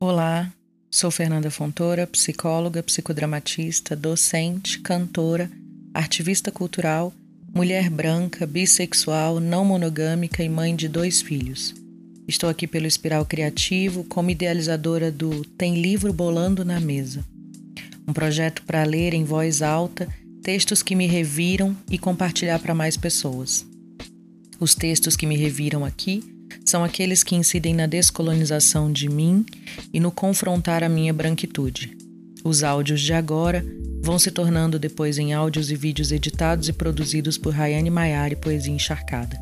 Olá, sou Fernanda Fontoura, psicóloga, psicodramatista, docente, cantora, ativista cultural, mulher branca, bissexual, não monogâmica e mãe de dois filhos. Estou aqui pelo Espiral Criativo como idealizadora do Tem Livro Bolando na Mesa, um projeto para ler em voz alta textos que me reviram e compartilhar para mais pessoas. Os textos que me reviram aqui são aqueles que incidem na descolonização de mim e no confrontar a minha branquitude. Os áudios de agora vão se tornando depois em áudios e vídeos editados e produzidos por Rayane Maiari Poesia Encharcada.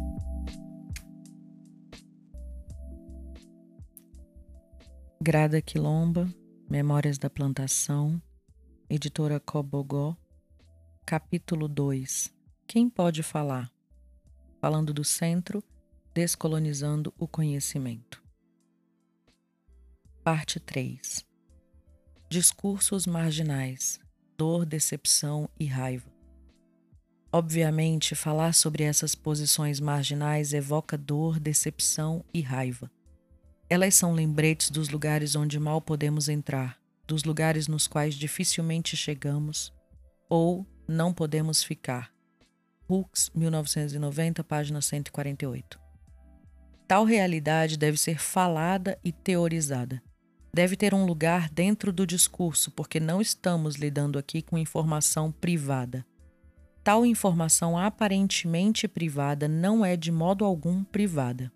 Grada Quilomba, Memórias da Plantação, Editora Cobogó, Capítulo 2 Quem pode falar? Falando do centro, descolonizando o conhecimento. Parte 3 Discursos marginais, dor, decepção e raiva. Obviamente, falar sobre essas posições marginais evoca dor, decepção e raiva. Elas são lembretes dos lugares onde mal podemos entrar, dos lugares nos quais dificilmente chegamos ou não podemos ficar. Hooks, 1990, página 148. Tal realidade deve ser falada e teorizada. Deve ter um lugar dentro do discurso, porque não estamos lidando aqui com informação privada. Tal informação aparentemente privada não é de modo algum privada.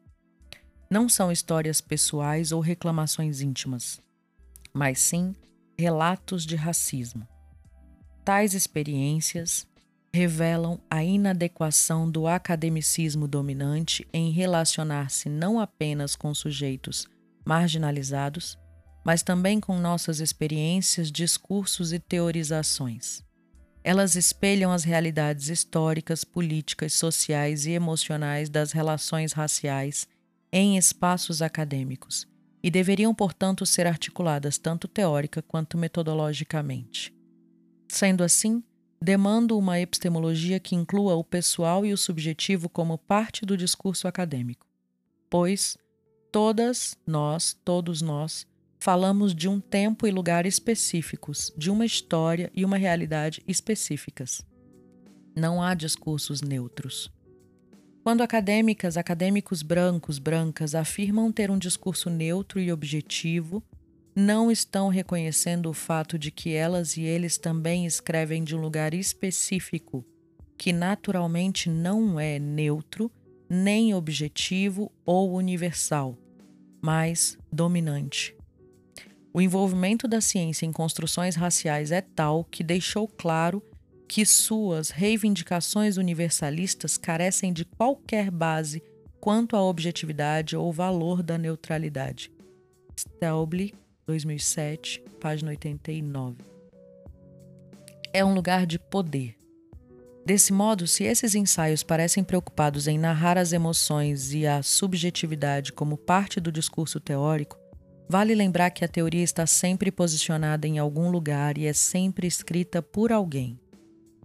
Não são histórias pessoais ou reclamações íntimas, mas sim relatos de racismo. Tais experiências revelam a inadequação do academicismo dominante em relacionar-se não apenas com sujeitos marginalizados, mas também com nossas experiências, discursos e teorizações. Elas espelham as realidades históricas, políticas, sociais e emocionais das relações raciais em espaços acadêmicos e deveriam, portanto, ser articuladas tanto teórica quanto metodologicamente. Sendo assim, demando uma epistemologia que inclua o pessoal e o subjetivo como parte do discurso acadêmico, pois todas nós, todos nós, falamos de um tempo e lugar específicos, de uma história e uma realidade específicas. Não há discursos neutros. Quando acadêmicas, acadêmicos brancos, brancas afirmam ter um discurso neutro e objetivo, não estão reconhecendo o fato de que elas e eles também escrevem de um lugar específico, que naturalmente não é neutro, nem objetivo ou universal, mas dominante. O envolvimento da ciência em construções raciais é tal que deixou claro que suas reivindicações universalistas carecem de qualquer base quanto à objetividade ou valor da neutralidade. Stelby, 2007, página 89. É um lugar de poder. Desse modo, se esses ensaios parecem preocupados em narrar as emoções e a subjetividade como parte do discurso teórico, vale lembrar que a teoria está sempre posicionada em algum lugar e é sempre escrita por alguém.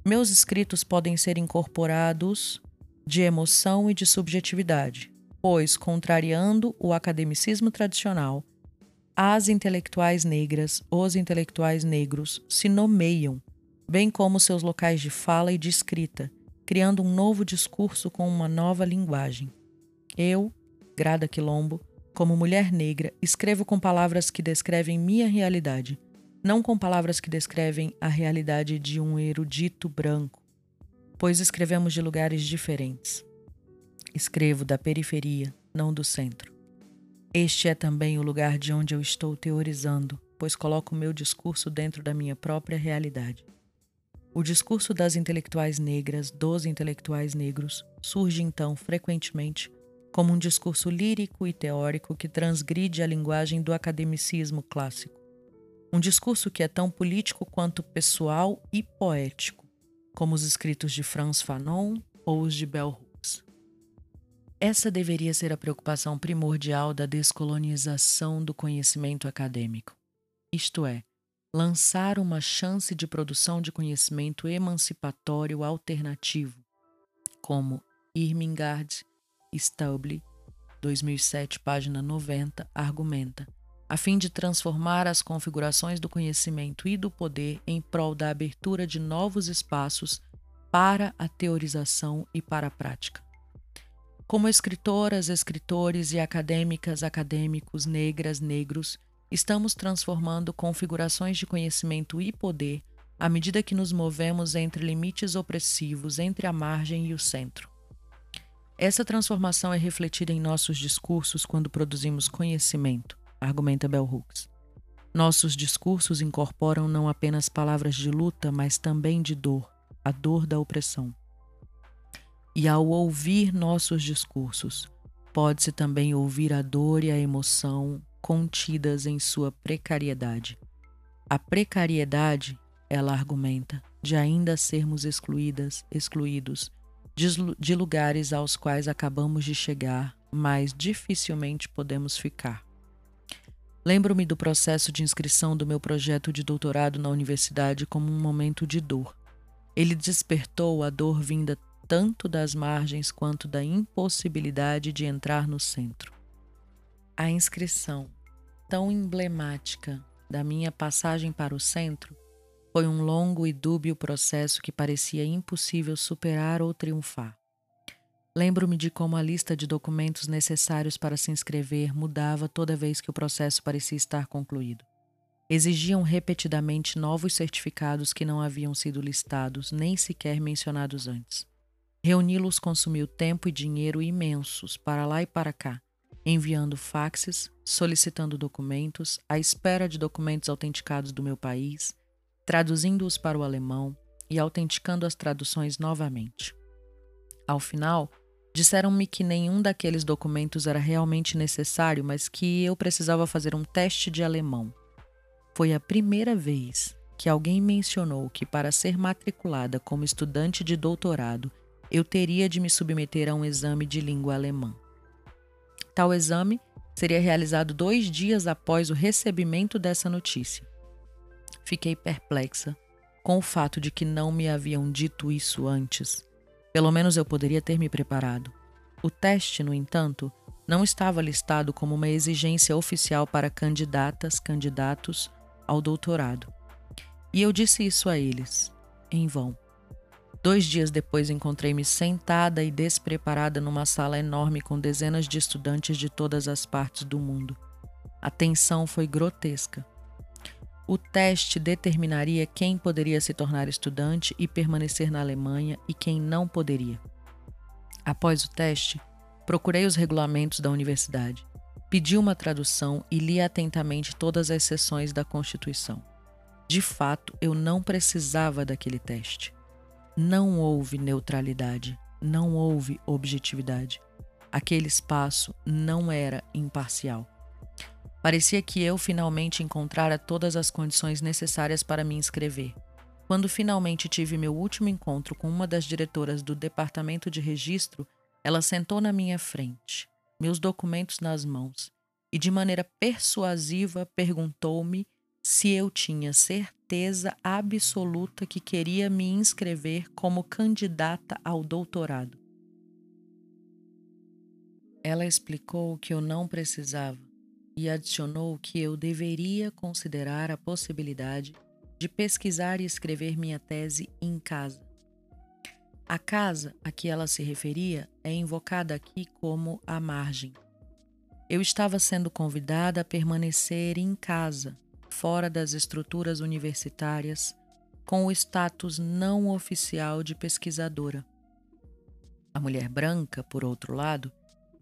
Meus escritos podem ser incorporados de emoção e de subjetividade, pois, contrariando o academicismo tradicional, as intelectuais negras, os intelectuais negros se nomeiam, bem como seus locais de fala e de escrita, criando um novo discurso com uma nova linguagem. Eu, Grada Quilombo, como mulher negra, escrevo com palavras que descrevem minha realidade, não com palavras que descrevem a realidade de um erudito branco, pois escrevemos de lugares diferentes. Escrevo da periferia, não do centro. Este é também o lugar de onde eu estou teorizando, pois coloco o meu discurso dentro da minha própria realidade. O discurso das intelectuais negras, dos intelectuais negros, surge então frequentemente como um discurso lírico e teórico que transgride a linguagem do academicismo clássico. Um discurso que é tão político quanto pessoal e poético, como os escritos de Franz Fanon ou os de Bell. Essa deveria ser a preocupação primordial da descolonização do conhecimento acadêmico, isto é, lançar uma chance de produção de conhecimento emancipatório alternativo, como Irmingard Stauble, 2007, página 90, argumenta a fim de transformar as configurações do conhecimento e do poder em prol da abertura de novos espaços para a teorização e para a prática. Como escritoras, escritores e acadêmicas, acadêmicos, negras, negros, estamos transformando configurações de conhecimento e poder à medida que nos movemos entre limites opressivos entre a margem e o centro. Essa transformação é refletida em nossos discursos quando produzimos conhecimento, argumenta Bell Hooks. Nossos discursos incorporam não apenas palavras de luta, mas também de dor, a dor da opressão. E ao ouvir nossos discursos, pode-se também ouvir a dor e a emoção contidas em sua precariedade. A precariedade, ela argumenta, de ainda sermos excluídas, excluídos de lugares aos quais acabamos de chegar, mas dificilmente podemos ficar. Lembro-me do processo de inscrição do meu projeto de doutorado na universidade como um momento de dor. Ele despertou a dor vinda tanto das margens quanto da impossibilidade de entrar no centro. A inscrição, tão emblemática da minha passagem para o centro, foi um longo e dúbio processo que parecia impossível superar ou triunfar. Lembro-me de como a lista de documentos necessários para se inscrever mudava toda vez que o processo parecia estar concluído. Exigiam repetidamente novos certificados que não haviam sido listados nem sequer mencionados antes. Reuni-los consumiu tempo e dinheiro imensos para lá e para cá, enviando faxes, solicitando documentos, à espera de documentos autenticados do meu país, traduzindo-os para o alemão e autenticando as traduções novamente. Ao final, disseram-me que nenhum daqueles documentos era realmente necessário, mas que eu precisava fazer um teste de alemão. Foi a primeira vez que alguém mencionou que, para ser matriculada como estudante de doutorado, eu teria de me submeter a um exame de língua alemã. Tal exame seria realizado dois dias após o recebimento dessa notícia. Fiquei perplexa com o fato de que não me haviam dito isso antes. Pelo menos eu poderia ter me preparado. O teste, no entanto, não estava listado como uma exigência oficial para candidatas, candidatos ao doutorado. E eu disse isso a eles, em vão. Dois dias depois encontrei-me sentada e despreparada numa sala enorme com dezenas de estudantes de todas as partes do mundo. A tensão foi grotesca. O teste determinaria quem poderia se tornar estudante e permanecer na Alemanha e quem não poderia. Após o teste, procurei os regulamentos da universidade, pedi uma tradução e li atentamente todas as seções da Constituição. De fato, eu não precisava daquele teste. Não houve neutralidade, não houve objetividade. Aquele espaço não era imparcial. Parecia que eu finalmente encontrara todas as condições necessárias para me inscrever. Quando finalmente tive meu último encontro com uma das diretoras do departamento de registro, ela sentou na minha frente, meus documentos nas mãos, e de maneira persuasiva perguntou-me se eu tinha certeza absoluta que queria me inscrever como candidata ao doutorado. Ela explicou que eu não precisava e adicionou que eu deveria considerar a possibilidade de pesquisar e escrever minha tese em casa. A casa a que ela se referia é invocada aqui como a margem. Eu estava sendo convidada a permanecer em casa fora das estruturas universitárias, com o status não oficial de pesquisadora. A mulher branca, por outro lado,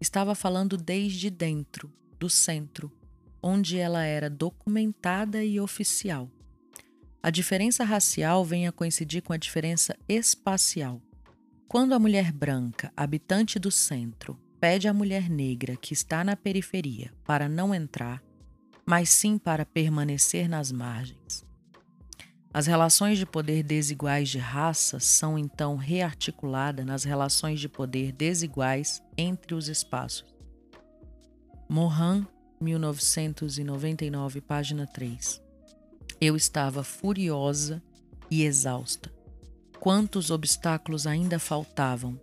estava falando desde dentro, do centro, onde ela era documentada e oficial. A diferença racial vem a coincidir com a diferença espacial. Quando a mulher branca, habitante do centro, pede à mulher negra que está na periferia para não entrar, mas sim para permanecer nas margens. As relações de poder desiguais de raça são então rearticuladas nas relações de poder desiguais entre os espaços. Mohan, 1999, página 3. Eu estava furiosa e exausta. Quantos obstáculos ainda faltavam,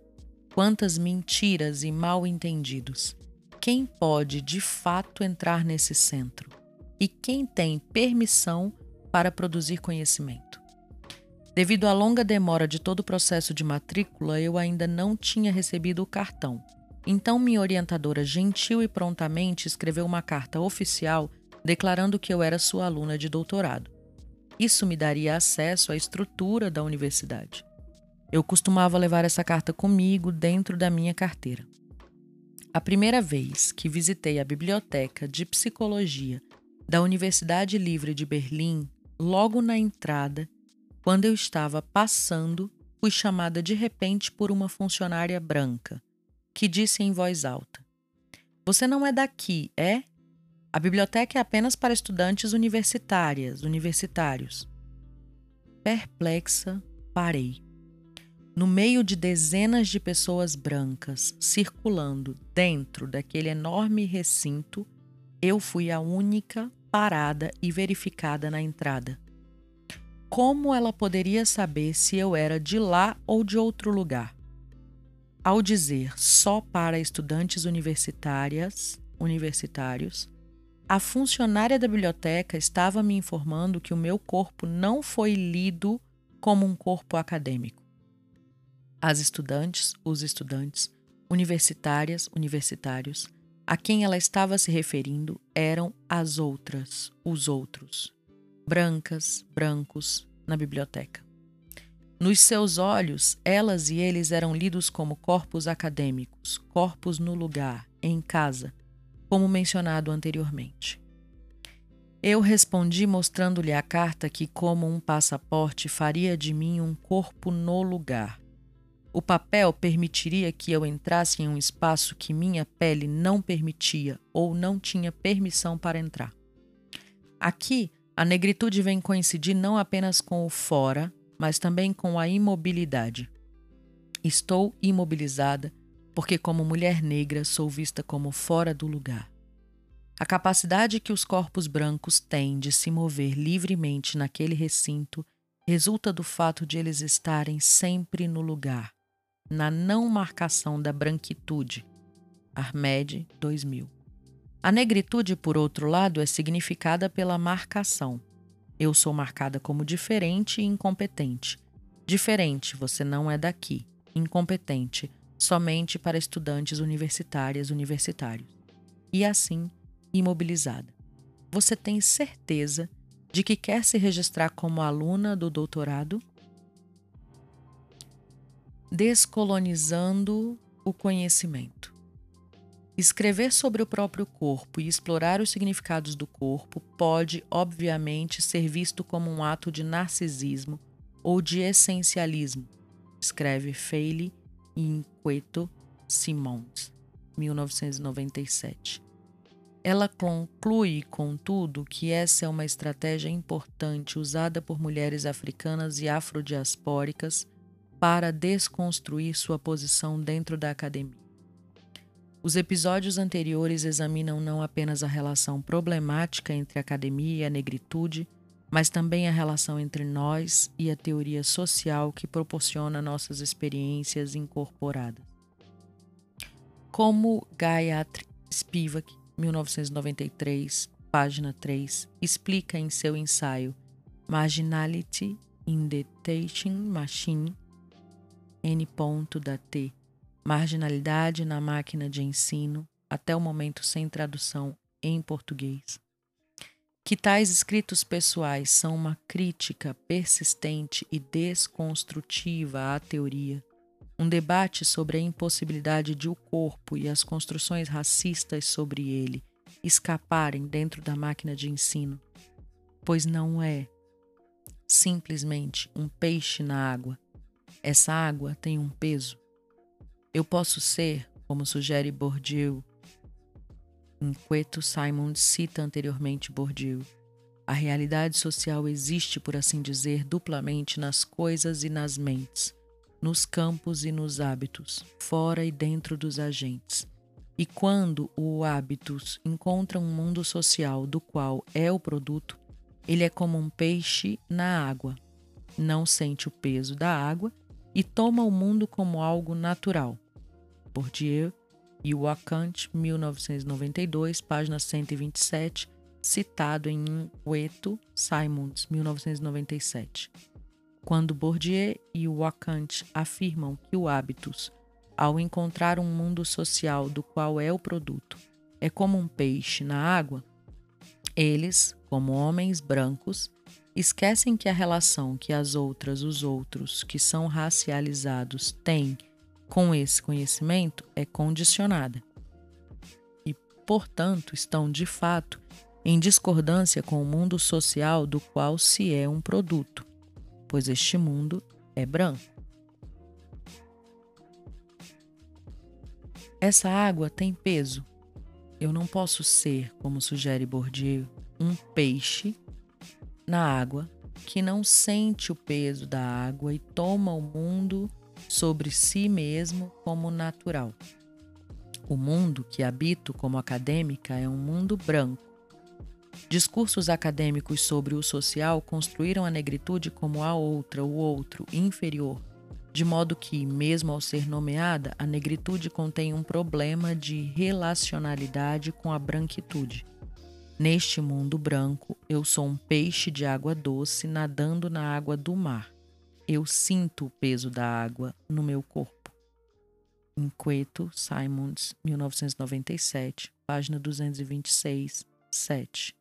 quantas mentiras e mal entendidos. Quem pode de fato entrar nesse centro? e quem tem permissão para produzir conhecimento. Devido à longa demora de todo o processo de matrícula, eu ainda não tinha recebido o cartão. Então, minha orientadora gentil e prontamente escreveu uma carta oficial declarando que eu era sua aluna de doutorado. Isso me daria acesso à estrutura da universidade. Eu costumava levar essa carta comigo dentro da minha carteira. A primeira vez que visitei a biblioteca de psicologia da Universidade Livre de Berlim, logo na entrada, quando eu estava passando, fui chamada de repente por uma funcionária branca, que disse em voz alta: Você não é daqui, é? A biblioteca é apenas para estudantes universitárias, universitários. Perplexa, parei. No meio de dezenas de pessoas brancas circulando dentro daquele enorme recinto, eu fui a única parada e verificada na entrada como ela poderia saber se eu era de lá ou de outro lugar? Ao dizer só para estudantes universitárias, universitários, a funcionária da biblioteca estava me informando que o meu corpo não foi lido como um corpo acadêmico. As estudantes, os estudantes, universitárias, universitários, a quem ela estava se referindo eram as outras, os outros, brancas, brancos, na biblioteca. Nos seus olhos, elas e eles eram lidos como corpos acadêmicos, corpos no lugar, em casa, como mencionado anteriormente. Eu respondi mostrando-lhe a carta que, como um passaporte, faria de mim um corpo no lugar. O papel permitiria que eu entrasse em um espaço que minha pele não permitia ou não tinha permissão para entrar. Aqui, a negritude vem coincidir não apenas com o fora, mas também com a imobilidade. Estou imobilizada porque, como mulher negra, sou vista como fora do lugar. A capacidade que os corpos brancos têm de se mover livremente naquele recinto resulta do fato de eles estarem sempre no lugar, na não marcação da branquitude. Armed 2000 a negritude, por outro lado, é significada pela marcação. Eu sou marcada como diferente e incompetente. Diferente, você não é daqui. Incompetente, somente para estudantes universitárias universitários. E assim, imobilizada. Você tem certeza de que quer se registrar como aluna do doutorado? Descolonizando o conhecimento. Escrever sobre o próprio corpo e explorar os significados do corpo pode, obviamente, ser visto como um ato de narcisismo ou de essencialismo, escreve Feile Inquieto Simons, 1997. Ela conclui, contudo, que essa é uma estratégia importante usada por mulheres africanas e afrodiaspóricas para desconstruir sua posição dentro da academia. Os episódios anteriores examinam não apenas a relação problemática entre a academia e a negritude, mas também a relação entre nós e a teoria social que proporciona nossas experiências incorporadas. Como Gayatri Spivak, 1993, página 3, explica em seu ensaio Marginality in the Teaching Machine, N. da T, marginalidade na máquina de ensino, até o momento sem tradução em português. Que tais escritos pessoais são uma crítica persistente e desconstrutiva à teoria, um debate sobre a impossibilidade de o corpo e as construções racistas sobre ele escaparem dentro da máquina de ensino, pois não é simplesmente um peixe na água. Essa água tem um peso? Eu posso ser, como sugere Bourdieu, enquanto Simon cita anteriormente Bourdieu, a realidade social existe, por assim dizer, duplamente nas coisas e nas mentes, nos campos e nos hábitos, fora e dentro dos agentes. E quando o hábitos encontra um mundo social do qual é o produto, ele é como um peixe na água, não sente o peso da água e toma o mundo como algo natural, Bourdieu e Wakant, 1992, página 127, citado em Inquieto Simons, 1997, quando Bourdieu e Wacant afirmam que o hábitos, ao encontrar um mundo social do qual é o produto, é como um peixe na água, eles, como homens brancos, esquecem que a relação que as outras, os outros, que são racializados, têm com esse conhecimento é condicionada. E, portanto, estão de fato em discordância com o mundo social do qual se é um produto, pois este mundo é branco. Essa água tem peso. Eu não posso ser, como sugere Bourdieu, um peixe na água que não sente o peso da água e toma o mundo sobre si mesmo como natural. O mundo que habito como acadêmica é um mundo branco. Discursos acadêmicos sobre o social construíram a negritude como a outra, o outro, inferior, de modo que, mesmo ao ser nomeada, a negritude contém um problema de relacionalidade com a branquitude. Neste mundo branco, eu sou um peixe de água doce nadando na água do mar. Eu sinto o peso da água no meu corpo. Inquieto Simons, 1997, página 226, 7.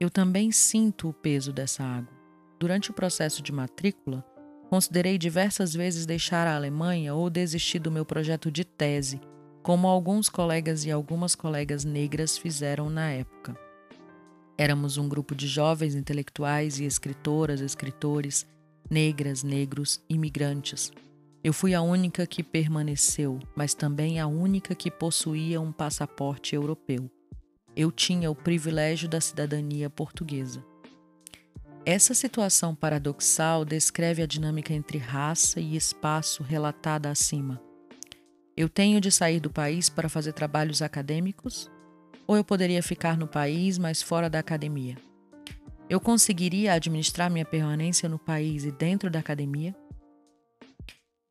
Eu também sinto o peso dessa água. Durante o processo de matrícula, considerei diversas vezes deixar a Alemanha ou desistir do meu projeto de tese como alguns colegas e algumas colegas negras fizeram na época. Éramos um grupo de jovens intelectuais e escritoras, escritores, negras, negros, imigrantes. Eu fui a única que permaneceu, mas também a única que possuía um passaporte europeu. Eu tinha o privilégio da cidadania portuguesa. Essa situação paradoxal descreve a dinâmica entre raça e espaço relatada acima. Eu tenho de sair do país para fazer trabalhos acadêmicos? Ou eu poderia ficar no país, mas fora da academia? Eu conseguiria administrar minha permanência no país e dentro da academia?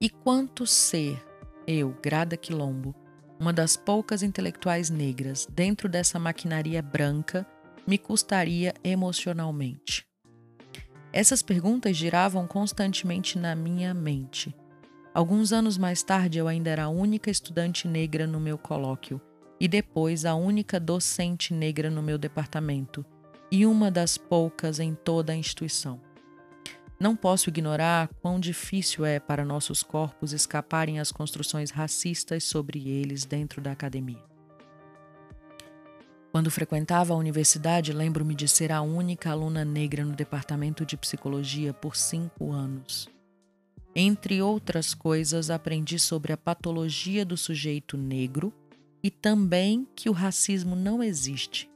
E quanto ser eu, Grada Quilombo, uma das poucas intelectuais negras dentro dessa maquinaria branca, me custaria emocionalmente? Essas perguntas giravam constantemente na minha mente. Alguns anos mais tarde, eu ainda era a única estudante negra no meu colóquio e depois a única docente negra no meu departamento e uma das poucas em toda a instituição. Não posso ignorar quão difícil é para nossos corpos escaparem às construções racistas sobre eles dentro da academia. Quando frequentava a universidade, lembro-me de ser a única aluna negra no departamento de psicologia por cinco anos. Entre outras coisas, aprendi sobre a patologia do sujeito negro e também que o racismo não existe.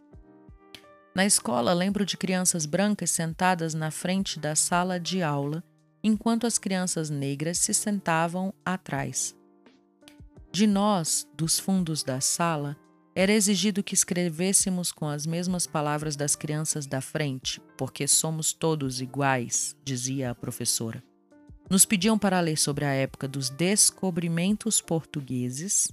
Na escola, lembro de crianças brancas sentadas na frente da sala de aula, enquanto as crianças negras se sentavam atrás. De nós, dos fundos da sala, era exigido que escrevêssemos com as mesmas palavras das crianças da frente, porque somos todos iguais, dizia a professora. Nos pediam para ler sobre a época dos descobrimentos portugueses,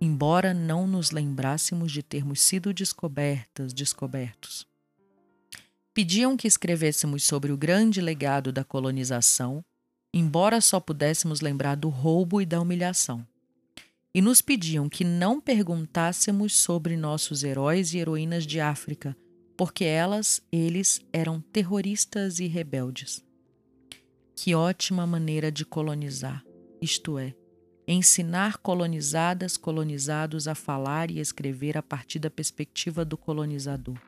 embora não nos lembrássemos de termos sido descobertas, descobertos. Pediam que escrevêssemos sobre o grande legado da colonização, embora só pudéssemos lembrar do roubo e da humilhação. E nos pediam que não perguntássemos sobre nossos heróis e heroínas de África, porque elas, eles, eram terroristas e rebeldes. Que ótima maneira de colonizar, isto é, ensinar colonizadas, colonizados a falar e escrever a partir da perspectiva do colonizador.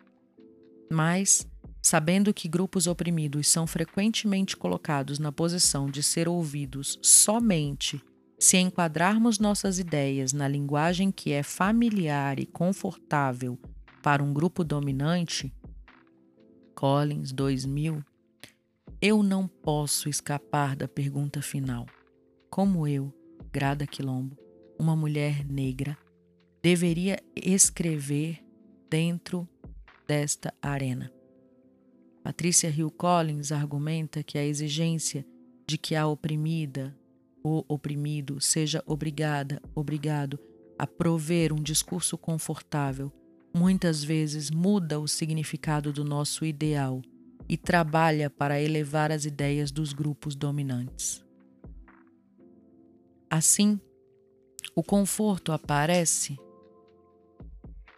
Mas, sabendo que grupos oprimidos são frequentemente colocados na posição de ser ouvidos somente se enquadrarmos nossas ideias na linguagem que é familiar e confortável para um grupo dominante, Collins 2000 eu não posso escapar da pergunta final. Como eu, Grada Quilombo, uma mulher negra, deveria escrever dentro desta arena? Patrícia Hill Collins argumenta que a exigência de que a oprimida ou oprimido seja obrigada, obrigado a prover um discurso confortável muitas vezes muda o significado do nosso ideal e trabalha para elevar as ideias dos grupos dominantes. Assim, o conforto aparece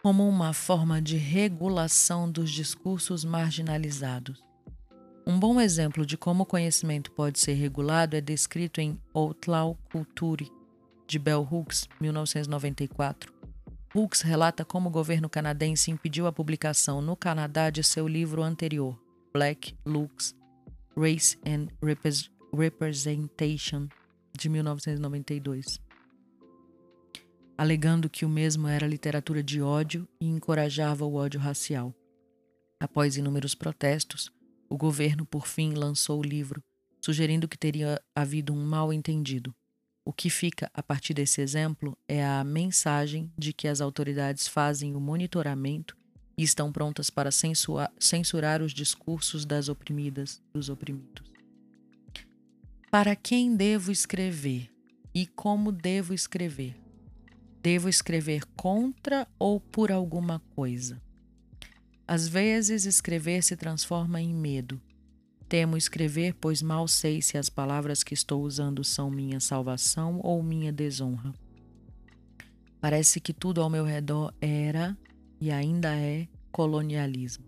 como uma forma de regulação dos discursos marginalizados. Um bom exemplo de como o conhecimento pode ser regulado é descrito em Outlaw Culture, de Bell Hooks, 1994. Hooks relata como o governo canadense impediu a publicação no Canadá de seu livro anterior, Black Looks, Race and Representation, de 1992, alegando que o mesmo era literatura de ódio e encorajava o ódio racial. Após inúmeros protestos, o governo, por fim, lançou o livro, sugerindo que teria havido um mal-entendido. O que fica a partir desse exemplo é a mensagem de que as autoridades fazem o monitoramento e estão prontas para censurar os discursos das oprimidas, dos oprimidos. Para quem devo escrever e como devo escrever? Devo escrever contra ou por alguma coisa? Às vezes, escrever se transforma em medo. Temo escrever, pois mal sei se as palavras que estou usando são minha salvação ou minha desonra. Parece que tudo ao meu redor era e ainda é colonialismo.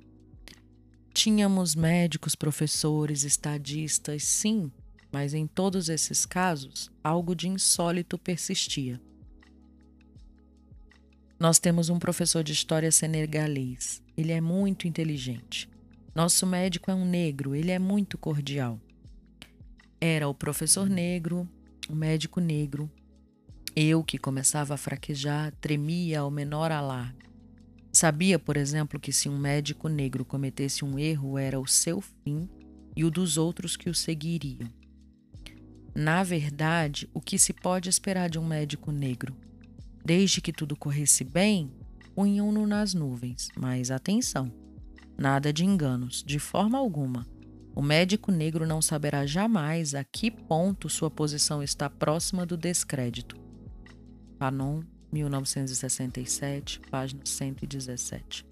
Tínhamos médicos, professores, estadistas, sim, mas em todos esses casos, algo de insólito persistia. Nós temos um professor de história senegalês. Ele é muito inteligente. Nosso médico é um negro, ele é muito cordial. Era o professor negro, o médico negro. Eu, que começava a fraquejar, tremia ao menor alarme. Sabia, por exemplo, que se um médico negro cometesse um erro, era o seu fim e o dos outros que o seguiriam. Na verdade, o que se pode esperar de um médico negro? Desde que tudo corresse bem, punham-no nas nuvens. Mas atenção, nada de enganos, de forma alguma. O médico negro não saberá jamais a que ponto sua posição está próxima do descrédito. Panon, 1967, página 117.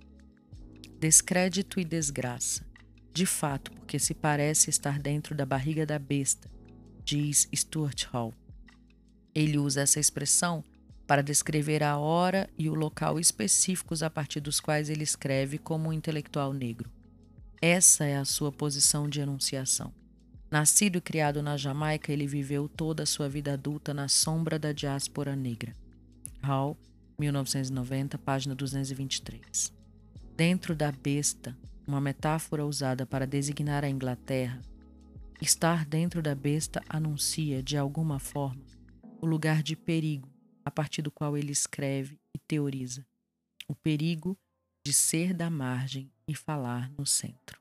Descrédito e desgraça. De fato, porque se parece estar dentro da barriga da besta, diz Stuart Hall. Ele usa essa expressão para descrever a hora e o local específicos a partir dos quais ele escreve como um intelectual negro. Essa é a sua posição de enunciação. Nascido e criado na Jamaica, ele viveu toda a sua vida adulta na sombra da diáspora negra. Hall, 1990, página 223. Dentro da besta, uma metáfora usada para designar a Inglaterra, estar dentro da besta anuncia, de alguma forma, o lugar de perigo a partir do qual ele escreve e teoriza. O perigo de ser da margem e falar no centro.